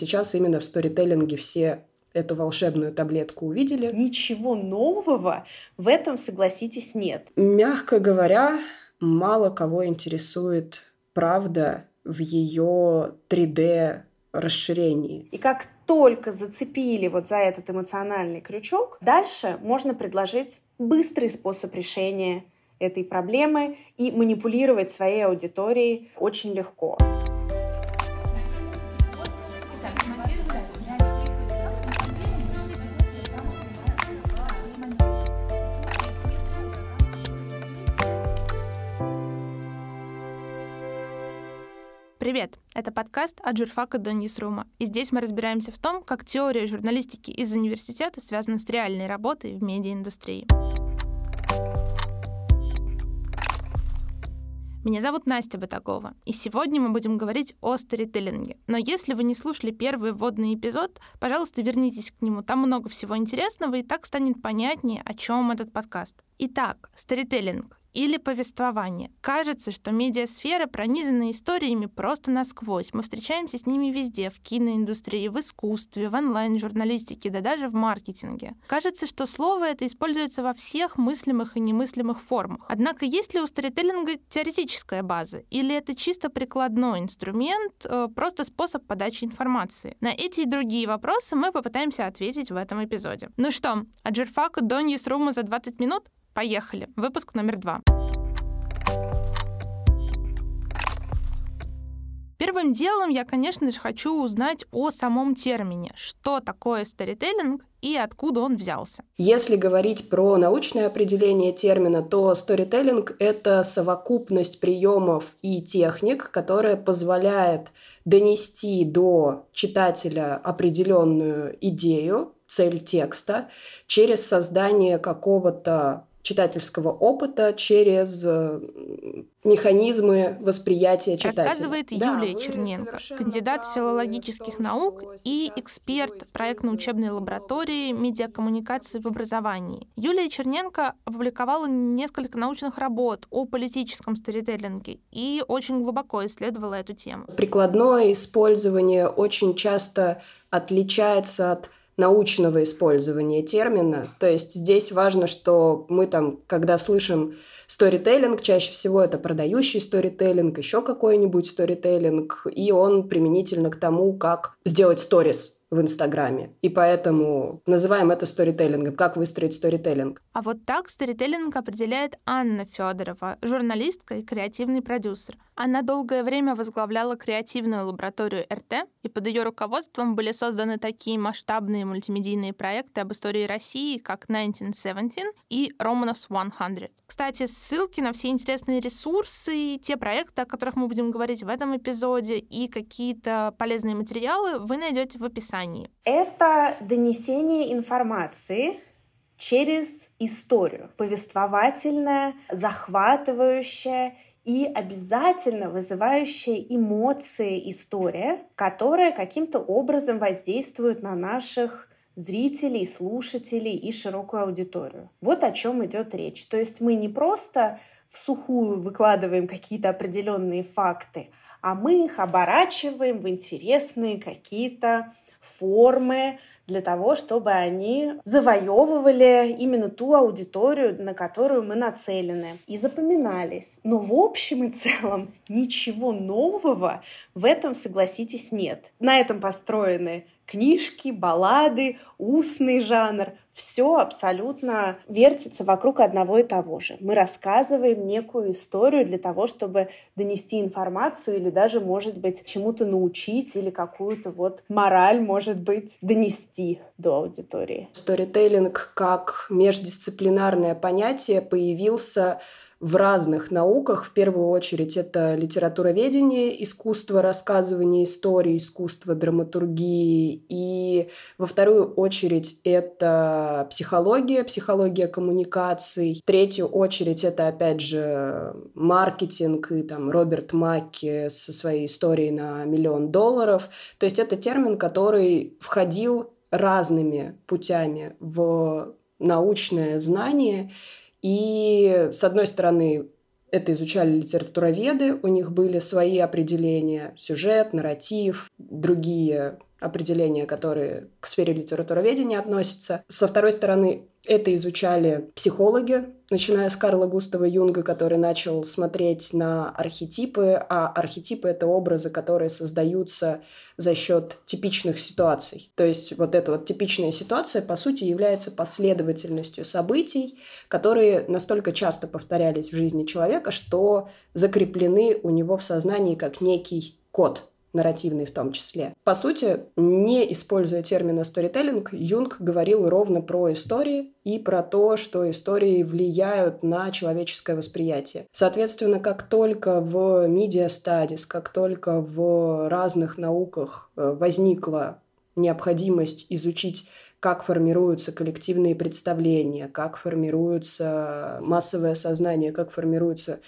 Сейчас именно в сторителлинге все эту волшебную таблетку увидели. Ничего нового в этом, согласитесь, нет. Мягко говоря, мало кого интересует правда в ее 3D расширении. И как только зацепили вот за этот эмоциональный крючок, дальше можно предложить быстрый способ решения этой проблемы и манипулировать своей аудиторией очень легко. Привет! Это подкаст от журфака до Ньюсрума. И здесь мы разбираемся в том, как теория журналистики из университета связана с реальной работой в медиаиндустрии. Меня зовут Настя Батагова, и сегодня мы будем говорить о сторителлинге. Но если вы не слушали первый вводный эпизод, пожалуйста, вернитесь к нему. Там много всего интересного, и так станет понятнее, о чем этот подкаст. Итак, сторителлинг или повествование. Кажется, что медиасфера пронизана историями просто насквозь. Мы встречаемся с ними везде, в киноиндустрии, в искусстве, в онлайн-журналистике, да даже в маркетинге. Кажется, что слово это используется во всех мыслимых и немыслимых формах. Однако есть ли у сторителлинга теоретическая база? Или это чисто прикладной инструмент, э, просто способ подачи информации? На эти и другие вопросы мы попытаемся ответить в этом эпизоде. Ну что, от журфака до ньюсрума за 20 минут? Поехали. Выпуск номер два. Первым делом я, конечно же, хочу узнать о самом термине. Что такое сторителлинг и откуда он взялся? Если говорить про научное определение термина, то сторителлинг — это совокупность приемов и техник, которая позволяет донести до читателя определенную идею, цель текста через создание какого-то читательского опыта через э, механизмы восприятия читателя. Рассказывает да, Юлия Черненко, кандидат филологических наук и эксперт проектно-учебной лаборатории медиакоммуникации в образовании. Юлия Черненко опубликовала несколько научных работ о политическом сторителлинге и очень глубоко исследовала эту тему. Прикладное использование очень часто отличается от научного использования термина. То есть здесь важно, что мы там, когда слышим сторителлинг, чаще всего это продающий сторителлинг, еще какой-нибудь сторителлинг, и он применительно к тому, как сделать сторис в Инстаграме. И поэтому называем это сторителлингом. Как выстроить сторителлинг? А вот так сторителлинг определяет Анна Федорова, журналистка и креативный продюсер. Она долгое время возглавляла креативную лабораторию РТ, и под ее руководством были созданы такие масштабные мультимедийные проекты об истории России, как 1917 и Romanovs 100. Кстати, ссылки на все интересные ресурсы, те проекты, о которых мы будем говорить в этом эпизоде, и какие-то полезные материалы вы найдете в описании. Это донесение информации через историю, повествовательная, захватывающая и обязательно вызывающая эмоции история, которая каким-то образом воздействует на наших зрителей, слушателей и широкую аудиторию. Вот о чем идет речь. То есть мы не просто в сухую выкладываем какие-то определенные факты, а мы их оборачиваем в интересные какие-то формы, для того, чтобы они завоевывали именно ту аудиторию, на которую мы нацелены, и запоминались. Но в общем и целом ничего нового в этом, согласитесь, нет. На этом построены книжки, баллады, устный жанр. Все абсолютно вертится вокруг одного и того же. Мы рассказываем некую историю для того, чтобы донести информацию или даже, может быть, чему-то научить или какую-то вот мораль, может быть, донести до аудитории. Сторителлинг как междисциплинарное понятие появился в разных науках. В первую очередь это литературоведение, искусство рассказывания истории, искусство драматургии. И во вторую очередь это психология, психология коммуникаций. В третью очередь это, опять же, маркетинг и там Роберт Макки со своей историей на миллион долларов. То есть это термин, который входил разными путями в научное знание и, с одной стороны, это изучали литературоведы, у них были свои определения, сюжет, нарратив, другие определения, которые к сфере литературоведения относятся. Со второй стороны, это изучали психологи, начиная с Карла Густава Юнга, который начал смотреть на архетипы, а архетипы — это образы, которые создаются за счет типичных ситуаций. То есть вот эта вот типичная ситуация, по сути, является последовательностью событий, которые настолько часто повторялись в жизни человека, что закреплены у него в сознании как некий код — нарративный в том числе. По сути, не используя термина сторителлинг, Юнг говорил ровно про истории и про то, что истории влияют на человеческое восприятие. Соответственно, как только в media studies, как только в разных науках э, возникла необходимость изучить как формируются коллективные представления, как формируется массовое сознание, как формируются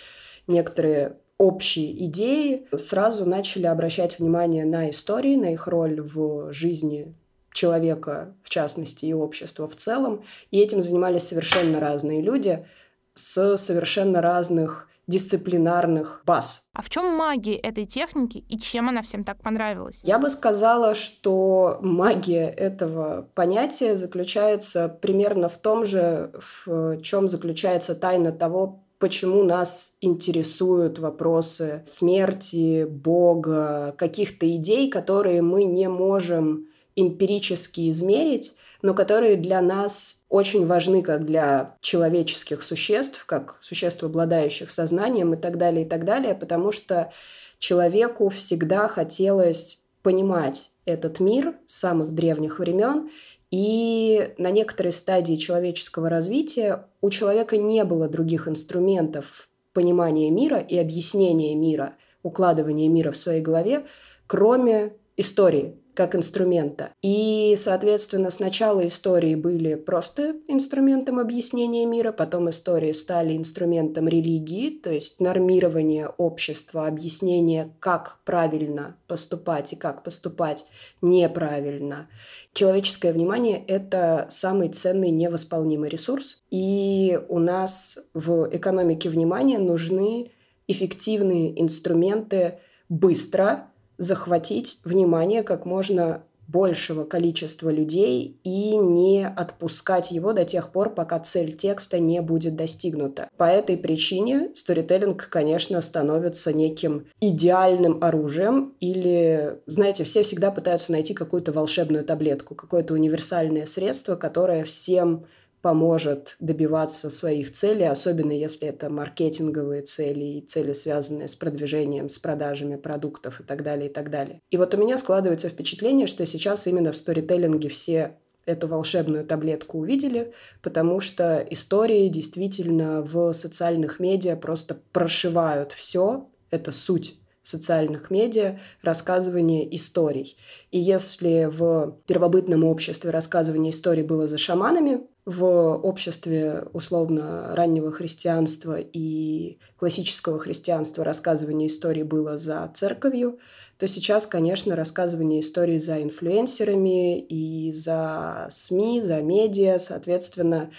некоторые общие идеи, сразу начали обращать внимание на истории, на их роль в жизни человека, в частности, и общества в целом. И этим занимались совершенно разные люди с совершенно разных дисциплинарных баз. А в чем магия этой техники и чем она всем так понравилась? Я бы сказала, что магия этого понятия заключается примерно в том же, в чем заключается тайна того, почему нас интересуют вопросы смерти, Бога, каких-то идей, которые мы не можем эмпирически измерить, но которые для нас очень важны как для человеческих существ, как существ, обладающих сознанием и так далее, и так далее, потому что человеку всегда хотелось понимать этот мир с самых древних времен и на некоторой стадии человеческого развития у человека не было других инструментов понимания мира и объяснения мира, укладывания мира в своей голове, кроме истории как инструмента. И, соответственно, сначала истории были просто инструментом объяснения мира, потом истории стали инструментом религии, то есть нормирование общества, объяснение, как правильно поступать и как поступать неправильно. Человеческое внимание — это самый ценный невосполнимый ресурс, и у нас в экономике внимания нужны эффективные инструменты быстро захватить внимание как можно большего количества людей и не отпускать его до тех пор, пока цель текста не будет достигнута. По этой причине сторителлинг, конечно, становится неким идеальным оружием или, знаете, все всегда пытаются найти какую-то волшебную таблетку, какое-то универсальное средство, которое всем поможет добиваться своих целей, особенно если это маркетинговые цели и цели, связанные с продвижением, с продажами продуктов и так далее, и так далее. И вот у меня складывается впечатление, что сейчас именно в сторителлинге все эту волшебную таблетку увидели, потому что истории действительно в социальных медиа просто прошивают все, это суть социальных медиа рассказывание историй. И если в первобытном обществе рассказывание историй было за шаманами, в обществе условно раннего христианства и классического христианства рассказывание истории было за церковью, то сейчас, конечно, рассказывание истории за инфлюенсерами и за СМИ, за медиа, соответственно,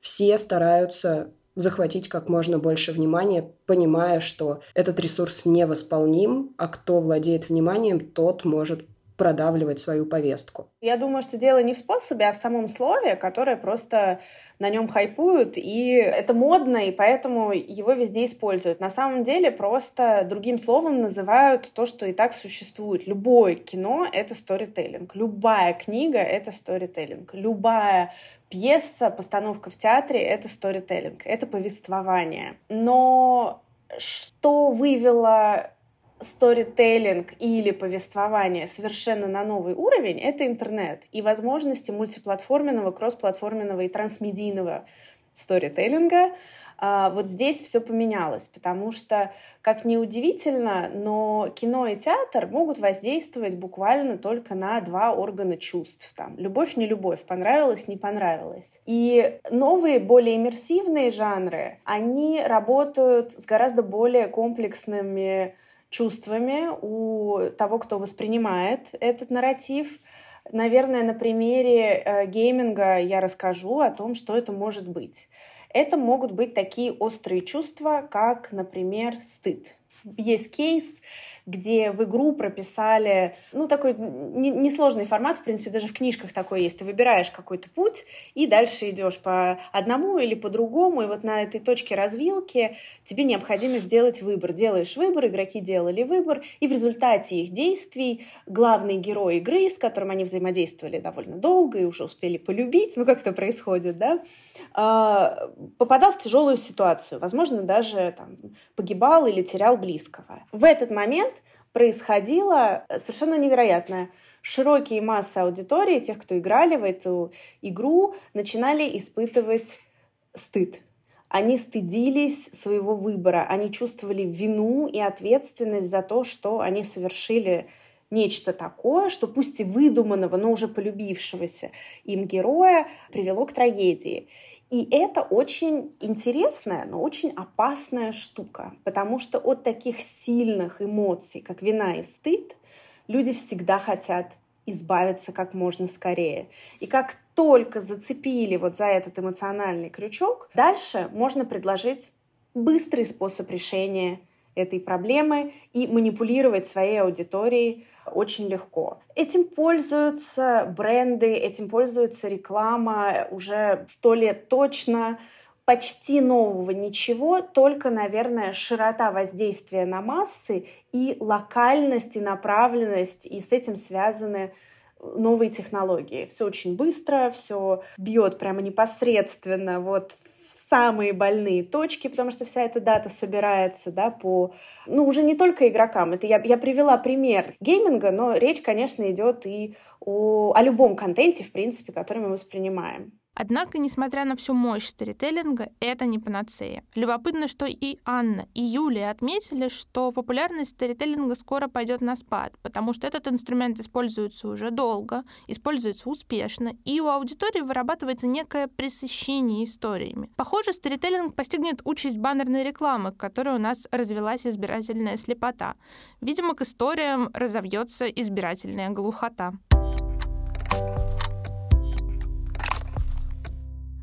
все стараются захватить как можно больше внимания, понимая, что этот ресурс невосполним, а кто владеет вниманием, тот может продавливать свою повестку. Я думаю, что дело не в способе, а в самом слове, которое просто на нем хайпуют, и это модно, и поэтому его везде используют. На самом деле просто другим словом называют то, что и так существует. Любое кино — это сторителлинг, любая книга — это сторителлинг, любая пьеса, постановка в театре — это сторителлинг, это повествование. Но что вывело сторителлинг или повествование совершенно на новый уровень — это интернет и возможности мультиплатформенного, кроссплатформенного и трансмедийного сторителлинга. А, вот здесь все поменялось, потому что, как ни удивительно, но кино и театр могут воздействовать буквально только на два органа чувств. Там, любовь, не любовь, понравилось, не понравилось. И новые, более иммерсивные жанры, они работают с гораздо более комплексными чувствами у того, кто воспринимает этот нарратив. Наверное, на примере э, гейминга я расскажу о том, что это может быть. Это могут быть такие острые чувства, как, например, стыд. Есть кейс, где в игру прописали, ну, такой несложный формат, в принципе, даже в книжках такой есть. Ты выбираешь какой-то путь и дальше идешь по одному или по другому, и вот на этой точке развилки тебе необходимо сделать выбор. Делаешь выбор, игроки делали выбор, и в результате их действий главный герой игры, с которым они взаимодействовали довольно долго и уже успели полюбить, ну, как это происходит, да, а, попадал в тяжелую ситуацию, возможно, даже там, погибал или терял близкого. В этот момент происходило совершенно невероятное. Широкие массы аудитории, тех, кто играли в эту игру, начинали испытывать стыд. Они стыдились своего выбора, они чувствовали вину и ответственность за то, что они совершили нечто такое, что пусть и выдуманного, но уже полюбившегося им героя привело к трагедии. И это очень интересная, но очень опасная штука, потому что от таких сильных эмоций, как вина и стыд, люди всегда хотят избавиться как можно скорее. И как только зацепили вот за этот эмоциональный крючок, дальше можно предложить быстрый способ решения этой проблемы и манипулировать своей аудиторией очень легко. Этим пользуются бренды, этим пользуется реклама уже сто лет точно. Почти нового ничего, только, наверное, широта воздействия на массы и локальность, и направленность, и с этим связаны новые технологии. Все очень быстро, все бьет прямо непосредственно вот самые больные точки, потому что вся эта дата собирается, да, по, ну, уже не только игрокам. Это я, я привела пример гейминга, но речь, конечно, идет и о, о любом контенте, в принципе, который мы воспринимаем. Однако, несмотря на всю мощь сторителлинга, это не панацея. Любопытно, что и Анна, и Юлия отметили, что популярность сторителлинга скоро пойдет на спад, потому что этот инструмент используется уже долго, используется успешно, и у аудитории вырабатывается некое пресыщение историями. Похоже, сторителлинг постигнет участь баннерной рекламы, к которой у нас развелась избирательная слепота. Видимо, к историям разовьется избирательная глухота.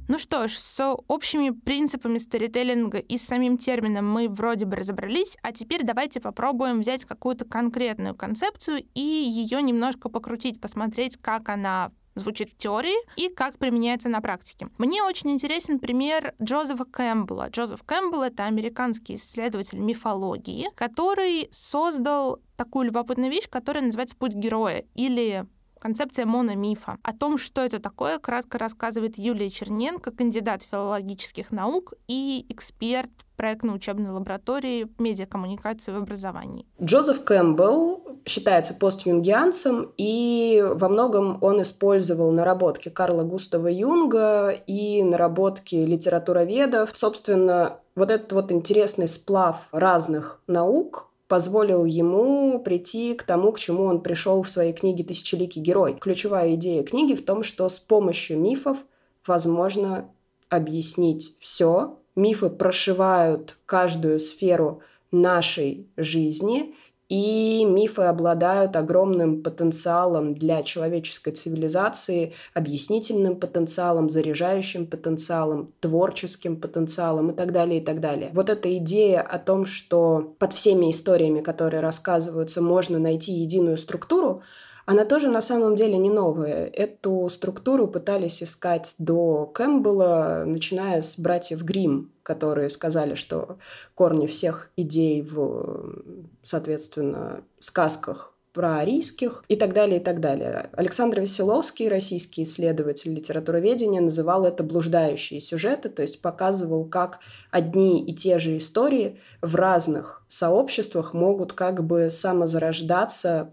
Ну что ж, с общими принципами сторителлинга и с самим термином мы вроде бы разобрались, а теперь давайте попробуем взять какую-то конкретную концепцию и ее немножко покрутить, посмотреть, как она звучит в теории и как применяется на практике. Мне очень интересен пример Джозефа Кэмпбелла. Джозеф Кэмпбелл — это американский исследователь мифологии, который создал такую любопытную вещь, которая называется «Путь героя» или Концепция мономифа. О том, что это такое, кратко рассказывает Юлия Черненко, кандидат филологических наук и эксперт проектно-учебной лаборатории медиакоммуникации в образовании. Джозеф Кэмпбелл считается постюнгианцем, и во многом он использовал наработки Карла Густава Юнга и наработки литературоведов. Собственно, вот этот вот интересный сплав разных наук, позволил ему прийти к тому, к чему он пришел в своей книге «Тысячеликий герой». Ключевая идея книги в том, что с помощью мифов возможно объяснить все. Мифы прошивают каждую сферу нашей жизни – и мифы обладают огромным потенциалом для человеческой цивилизации, объяснительным потенциалом, заряжающим потенциалом, творческим потенциалом и так далее, и так далее. Вот эта идея о том, что под всеми историями, которые рассказываются, можно найти единую структуру, она тоже на самом деле не новая. Эту структуру пытались искать до Кэмпбелла, начиная с братьев Грим, которые сказали, что корни всех идей в, соответственно, сказках про арийских и так далее, и так далее. Александр Веселовский, российский исследователь литературоведения, называл это блуждающие сюжеты, то есть показывал, как одни и те же истории в разных сообществах могут как бы самозарождаться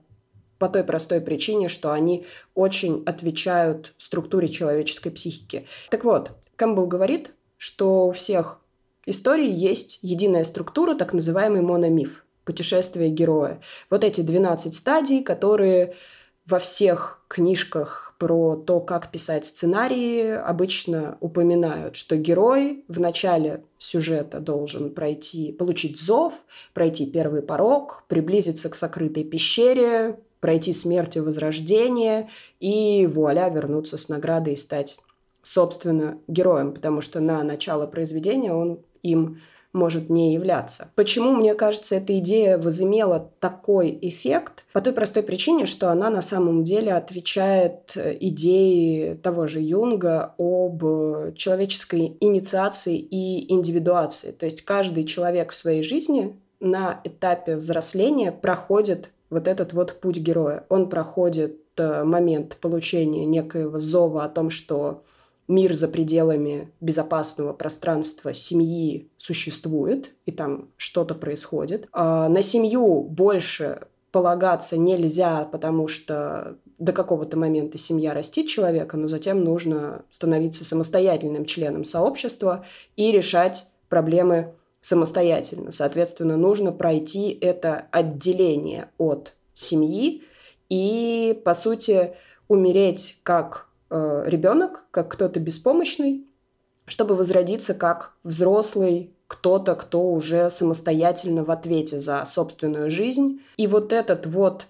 по той простой причине, что они очень отвечают структуре человеческой психики. Так вот, Кэмпбелл говорит, что у всех историй есть единая структура, так называемый мономиф, путешествие героя. Вот эти 12 стадий, которые во всех книжках про то, как писать сценарии, обычно упоминают, что герой в начале сюжета должен пройти, получить зов, пройти первый порог, приблизиться к сокрытой пещере, пройти смерть и возрождение, и вуаля, вернуться с наградой и стать, собственно, героем, потому что на начало произведения он им может не являться. Почему, мне кажется, эта идея возымела такой эффект? По той простой причине, что она на самом деле отвечает идее того же Юнга об человеческой инициации и индивидуации. То есть каждый человек в своей жизни на этапе взросления проходит вот этот вот путь героя. Он проходит э, момент получения некоего зова о том, что мир за пределами безопасного пространства семьи существует, и там что-то происходит. А на семью больше полагаться нельзя, потому что до какого-то момента семья растит человека, но затем нужно становиться самостоятельным членом сообщества и решать проблемы самостоятельно. Соответственно, нужно пройти это отделение от семьи и, по сути, умереть как э, ребенок, как кто-то беспомощный, чтобы возродиться как взрослый кто-то, кто уже самостоятельно в ответе за собственную жизнь. И вот этот вот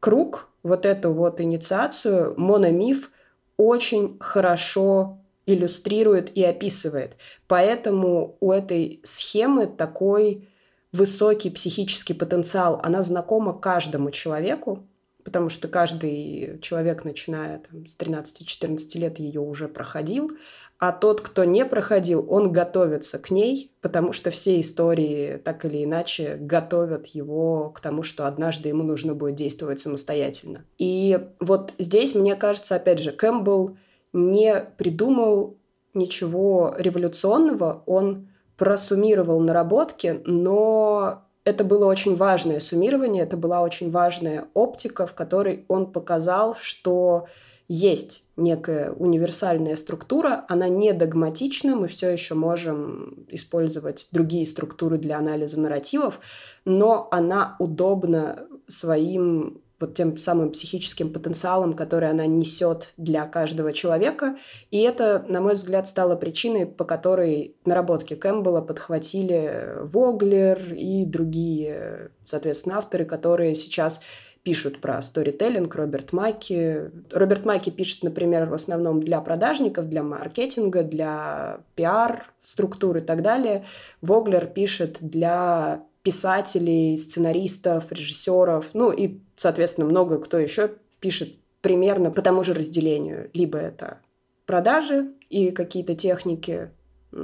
круг, вот эту вот инициацию мономиф очень хорошо иллюстрирует и описывает. Поэтому у этой схемы такой высокий психический потенциал. Она знакома каждому человеку, потому что каждый человек, начиная там, с 13-14 лет, ее уже проходил. А тот, кто не проходил, он готовится к ней, потому что все истории так или иначе готовят его к тому, что однажды ему нужно будет действовать самостоятельно. И вот здесь, мне кажется, опять же, Кэмпбелл не придумал ничего революционного, он просуммировал наработки, но это было очень важное суммирование, это была очень важная оптика, в которой он показал, что есть некая универсальная структура, она не догматична, мы все еще можем использовать другие структуры для анализа нарративов, но она удобна своим вот тем самым психическим потенциалом, который она несет для каждого человека. И это, на мой взгляд, стало причиной, по которой наработки Кэмпбелла подхватили Воглер и другие, соответственно, авторы, которые сейчас пишут про сторителлинг, Роберт Маки. Роберт Маки пишет, например, в основном для продажников, для маркетинга, для пиар, структуры и так далее. Воглер пишет для писателей, сценаристов, режиссеров, ну и, соответственно, много кто еще пишет примерно по тому же разделению. Либо это продажи и какие-то техники,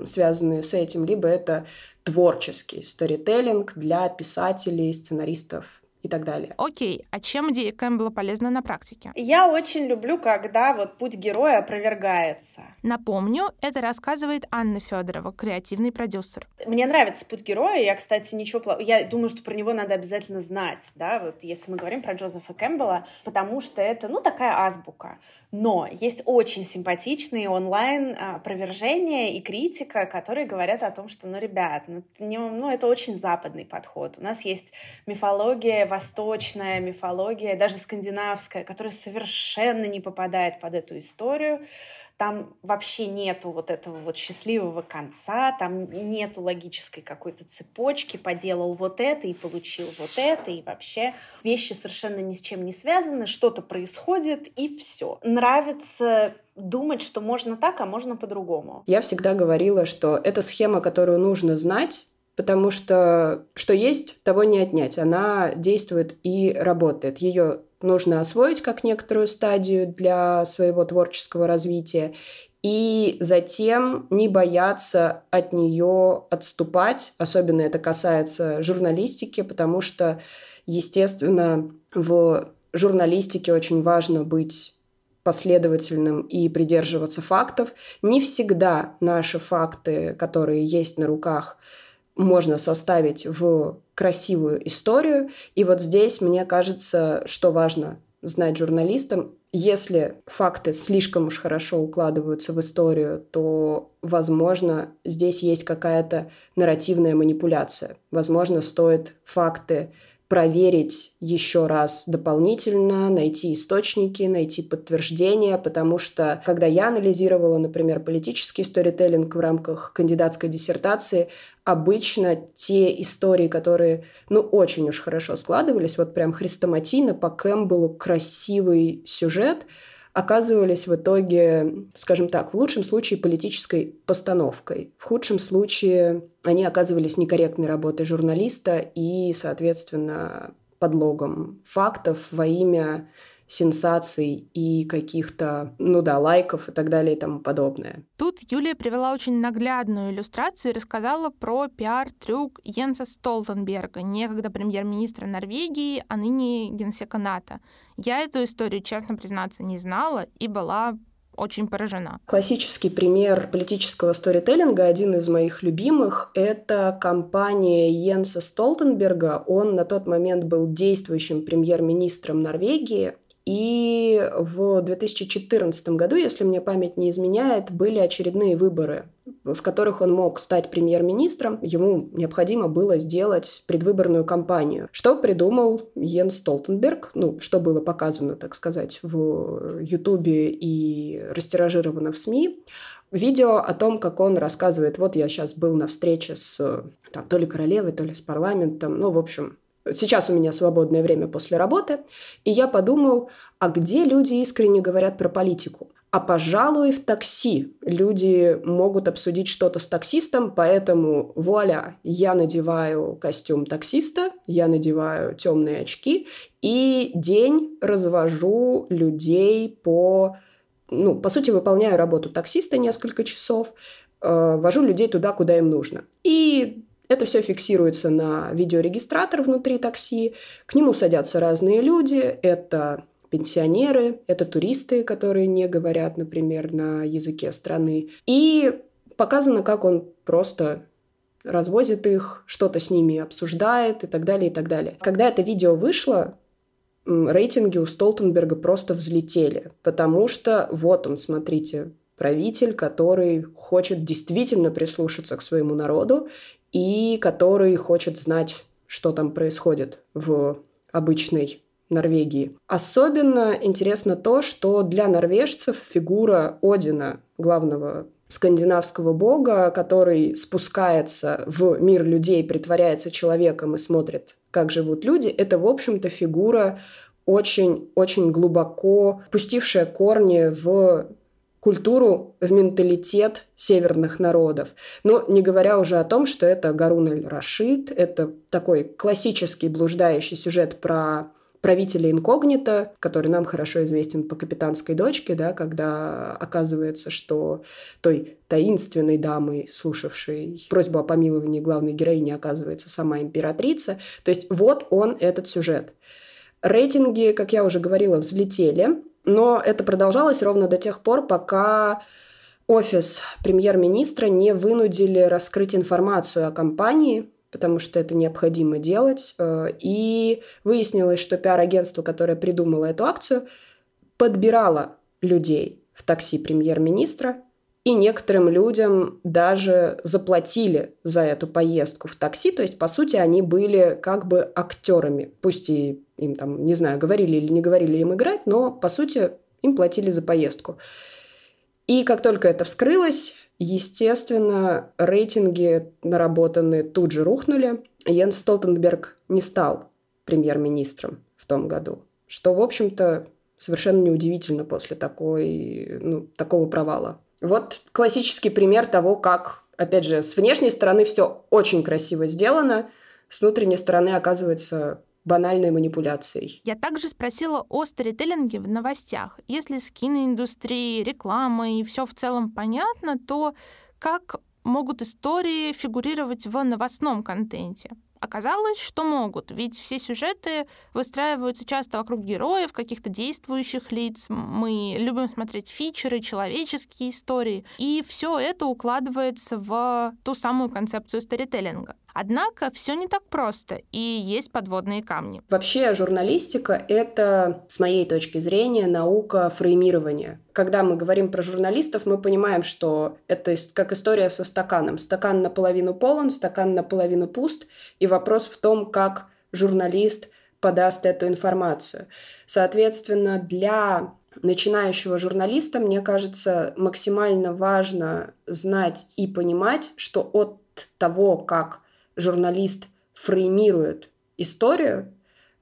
связанные с этим, либо это творческий сторителлинг для писателей, сценаристов и так далее. Окей, а чем идея Кэмпбелла полезна на практике? Я очень люблю, когда вот путь героя опровергается. Напомню, это рассказывает Анна Федорова, креативный продюсер. Мне нравится путь героя. Я, кстати, ничего плохого. Я думаю, что про него надо обязательно знать, да, вот если мы говорим про Джозефа Кэмпбелла, потому что это, ну, такая азбука. Но есть очень симпатичные онлайн опровержения и критика, которые говорят о том, что, ну, ребят, ну, ну это очень западный подход. У нас есть мифология восточная мифология, даже скандинавская, которая совершенно не попадает под эту историю. Там вообще нету вот этого вот счастливого конца, там нету логической какой-то цепочки, поделал вот это и получил вот это, и вообще вещи совершенно ни с чем не связаны, что-то происходит, и все. Нравится думать, что можно так, а можно по-другому. Я всегда говорила, что это схема, которую нужно знать, потому что что есть, того не отнять. Она действует и работает. Ее нужно освоить как некоторую стадию для своего творческого развития и затем не бояться от нее отступать. Особенно это касается журналистики, потому что, естественно, в журналистике очень важно быть последовательным и придерживаться фактов. Не всегда наши факты, которые есть на руках, можно составить в красивую историю. И вот здесь, мне кажется, что важно знать журналистам, если факты слишком уж хорошо укладываются в историю, то, возможно, здесь есть какая-то нарративная манипуляция. Возможно, стоит факты проверить еще раз дополнительно, найти источники, найти подтверждения, потому что когда я анализировала, например, политический сторителлинг в рамках кандидатской диссертации, обычно те истории, которые, ну, очень уж хорошо складывались, вот прям хрестоматийно по Кэмпбеллу красивый сюжет, оказывались в итоге, скажем так, в лучшем случае политической постановкой, в худшем случае они оказывались некорректной работой журналиста и, соответственно, подлогом фактов во имя сенсаций и каких-то, ну да, лайков и так далее и тому подобное. Тут Юлия привела очень наглядную иллюстрацию и рассказала про пиар-трюк Йенса Столтенберга, некогда премьер-министра Норвегии, а ныне генсека НАТО. Я эту историю, честно признаться, не знала и была очень поражена. Классический пример политического сторителлинга, один из моих любимых, это компания Йенса Столтенберга. Он на тот момент был действующим премьер-министром Норвегии, и в 2014 году, если мне память не изменяет, были очередные выборы, в которых он мог стать премьер-министром. Ему необходимо было сделать предвыборную кампанию. Что придумал Йен Столтенберг, ну, что было показано, так сказать, в Ютубе и растиражировано в СМИ, видео о том, как он рассказывает, вот я сейчас был на встрече с там, то ли королевой, то ли с парламентом, ну, в общем, Сейчас у меня свободное время после работы, и я подумал, а где люди искренне говорят про политику? А, пожалуй, в такси люди могут обсудить что-то с таксистом, поэтому вуаля, я надеваю костюм таксиста, я надеваю темные очки и день развожу людей по, ну, по сути, выполняю работу таксиста несколько часов, э, вожу людей туда, куда им нужно. И это все фиксируется на видеорегистратор внутри такси. К нему садятся разные люди. Это пенсионеры, это туристы, которые не говорят, например, на языке страны. И показано, как он просто развозит их, что-то с ними обсуждает и так далее, и так далее. Когда это видео вышло, рейтинги у Столтенберга просто взлетели, потому что вот он, смотрите, правитель, который хочет действительно прислушаться к своему народу и который хочет знать, что там происходит в обычной Норвегии. Особенно интересно то, что для норвежцев фигура Одина, главного скандинавского бога, который спускается в мир людей, притворяется человеком и смотрит, как живут люди, это, в общем-то, фигура очень-очень глубоко пустившая корни в культуру, в менталитет северных народов. Но не говоря уже о том, что это Гарун аль-Рашид, это такой классический блуждающий сюжет про правителя инкогнито, который нам хорошо известен по «Капитанской дочке», да, когда оказывается, что той таинственной дамой, слушавшей просьбу о помиловании главной героини, оказывается сама императрица. То есть вот он, этот сюжет. Рейтинги, как я уже говорила, взлетели. Но это продолжалось ровно до тех пор, пока офис премьер-министра не вынудили раскрыть информацию о компании, потому что это необходимо делать. Э, и выяснилось, что пиар-агентство, которое придумало эту акцию, подбирало людей в такси премьер-министра, и некоторым людям даже заплатили за эту поездку в такси. То есть, по сути, они были как бы актерами. Пусть и им там, не знаю, говорили или не говорили им играть, но, по сути, им платили за поездку. И как только это вскрылось, естественно, рейтинги наработанные тут же рухнули. Йенс Столтенберг не стал премьер-министром в том году, что, в общем-то, совершенно неудивительно после такой, ну, такого провала. Вот классический пример того, как, опять же, с внешней стороны все очень красиво сделано, с внутренней стороны оказывается банальной манипуляцией. Я также спросила о сторителлинге в новостях. Если с киноиндустрией, рекламой и все в целом понятно, то как могут истории фигурировать в новостном контенте? Оказалось, что могут, ведь все сюжеты выстраиваются часто вокруг героев, каких-то действующих лиц. Мы любим смотреть фичеры, человеческие истории. И все это укладывается в ту самую концепцию сторителлинга. Однако все не так просто, и есть подводные камни. Вообще журналистика — это, с моей точки зрения, наука фреймирования. Когда мы говорим про журналистов, мы понимаем, что это как история со стаканом. Стакан наполовину полон, стакан наполовину пуст, и вопрос в том, как журналист подаст эту информацию. Соответственно, для начинающего журналиста, мне кажется, максимально важно знать и понимать, что от того, как журналист фреймирует историю,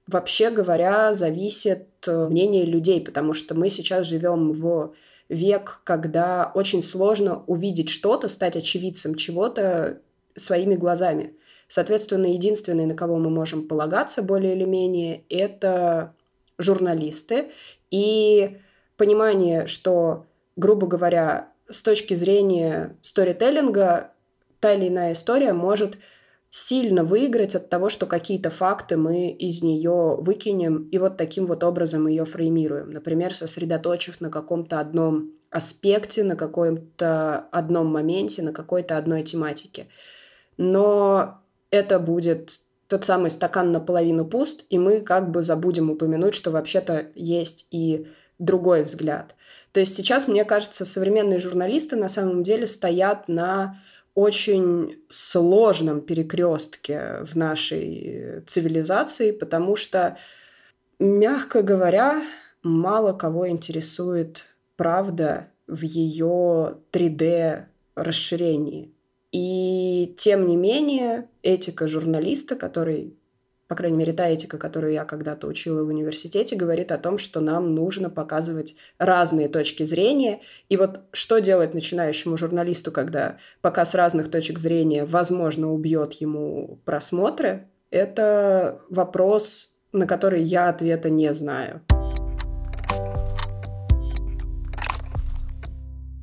вообще говоря, зависит э, мнения людей, потому что мы сейчас живем в век, когда очень сложно увидеть что-то, стать очевидцем чего-то своими глазами. Соответственно, единственные, на кого мы можем полагаться более или менее, это журналисты. И понимание, что, грубо говоря, с точки зрения сторителлинга, та или иная история может сильно выиграть от того, что какие-то факты мы из нее выкинем и вот таким вот образом ее фреймируем. Например, сосредоточив на каком-то одном аспекте, на каком-то одном моменте, на какой-то одной тематике. Но это будет тот самый стакан наполовину пуст, и мы как бы забудем упомянуть, что вообще-то есть и другой взгляд. То есть сейчас, мне кажется, современные журналисты на самом деле стоят на очень сложном перекрестке в нашей цивилизации, потому что, мягко говоря, мало кого интересует правда в ее 3D расширении. И тем не менее, этика журналиста, который по крайней мере, та этика, которую я когда-то учила в университете, говорит о том, что нам нужно показывать разные точки зрения. И вот что делать начинающему журналисту, когда показ разных точек зрения, возможно, убьет ему просмотры, это вопрос, на который я ответа не знаю.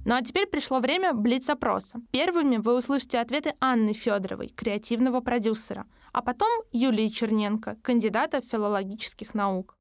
Ну а теперь пришло время блиц-опроса. Первыми вы услышите ответы Анны Федоровой, креативного продюсера – а потом Юлии Черненко, кандидата филологических наук.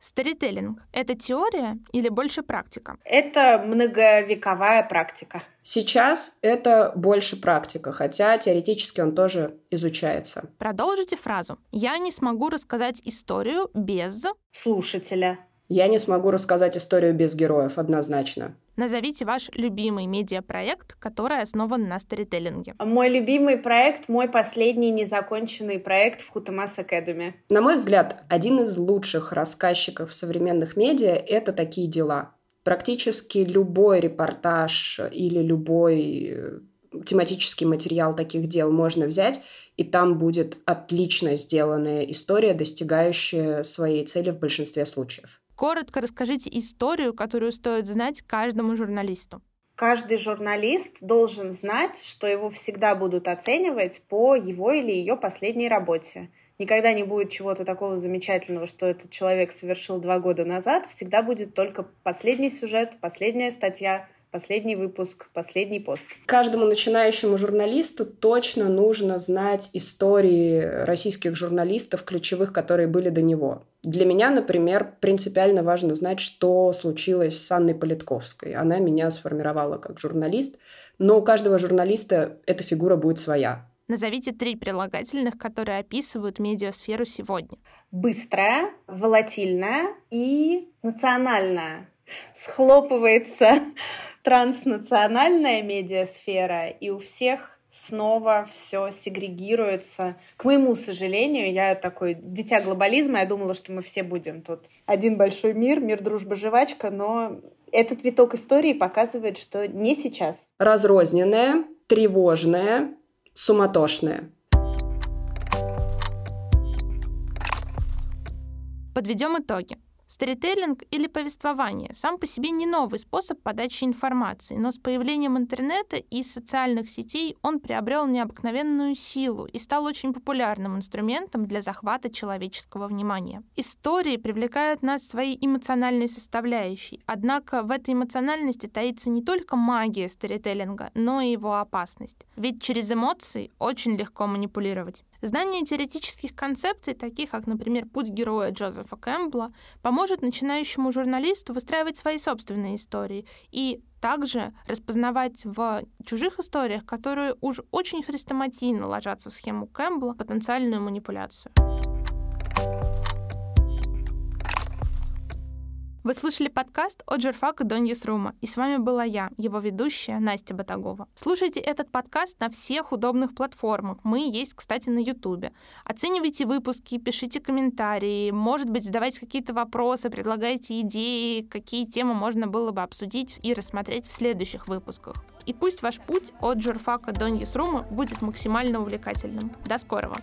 Сторителлинг — это теория или больше практика? Это многовековая практика. Сейчас это больше практика, хотя теоретически он тоже изучается. Продолжите фразу. «Я не смогу рассказать историю без...» Слушателя. Я не смогу рассказать историю без героев, однозначно. Назовите ваш любимый медиапроект, который основан на сторителлинге. Мой любимый проект, мой последний незаконченный проект в Хутамас Академи. На мой взгляд, один из лучших рассказчиков современных медиа — это такие дела. Практически любой репортаж или любой э, тематический материал таких дел можно взять, и там будет отлично сделанная история, достигающая своей цели в большинстве случаев. Коротко расскажите историю, которую стоит знать каждому журналисту. Каждый журналист должен знать, что его всегда будут оценивать по его или ее последней работе. Никогда не будет чего-то такого замечательного, что этот человек совершил два года назад. Всегда будет только последний сюжет, последняя статья, последний выпуск, последний пост. Каждому начинающему журналисту точно нужно знать истории российских журналистов, ключевых, которые были до него. Для меня, например, принципиально важно знать, что случилось с Анной Политковской. Она меня сформировала как журналист, но у каждого журналиста эта фигура будет своя. Назовите три прилагательных, которые описывают медиасферу сегодня. Быстрая, волатильная и национальная. Схлопывается транснациональная медиасфера, и у всех снова все сегрегируется. К моему сожалению, я такой дитя глобализма, я думала, что мы все будем тут один большой мир, мир, дружба, жвачка, но этот виток истории показывает, что не сейчас. Разрозненная, тревожная, суматошная. Подведем итоги. Сторителлинг или повествование сам по себе не новый способ подачи информации, но с появлением интернета и социальных сетей он приобрел необыкновенную силу и стал очень популярным инструментом для захвата человеческого внимания. Истории привлекают нас своей эмоциональной составляющей, однако в этой эмоциональности таится не только магия сторителлинга, но и его опасность. Ведь через эмоции очень легко манипулировать. Знание теоретических концепций, таких как, например, «Путь героя» Джозефа Кэмпбелла, поможет начинающему журналисту выстраивать свои собственные истории и также распознавать в чужих историях, которые уж очень хрестоматийно ложатся в схему Кэмпбелла, потенциальную манипуляцию. Вы слушали подкаст от журфака до Ньюсрума, и с вами была я, его ведущая Настя Батагова. Слушайте этот подкаст на всех удобных платформах. Мы есть, кстати, на Ютубе. Оценивайте выпуски, пишите комментарии, может быть, задавайте какие-то вопросы, предлагайте идеи, какие темы можно было бы обсудить и рассмотреть в следующих выпусках. И пусть ваш путь от журфака до Ньюсрума будет максимально увлекательным. До скорого!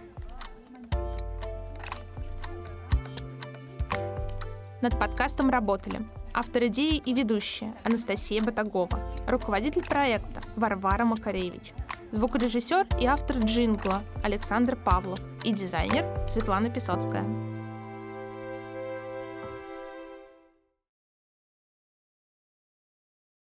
Над подкастом работали. Автор идеи и ведущая Анастасия Батагова, руководитель проекта Варвара Макаревич, звукорежиссер и автор джингла Александр Павлов. И дизайнер Светлана Песоцкая.